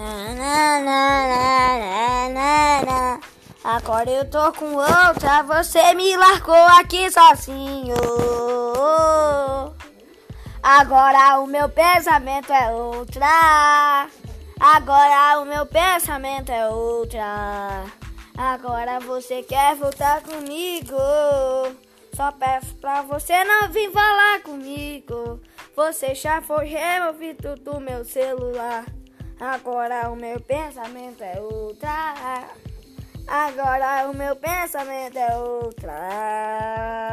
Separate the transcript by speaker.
Speaker 1: Na, na, na. Agora eu tô com outra, você me largou aqui sozinho. Agora o meu pensamento é outra. Agora o meu pensamento é outra. Agora você quer voltar comigo. Só peço pra você não vir falar comigo. Você já foi removido do meu celular. Agora o meu pensamento é outra. Agora o meu pensamento é outra.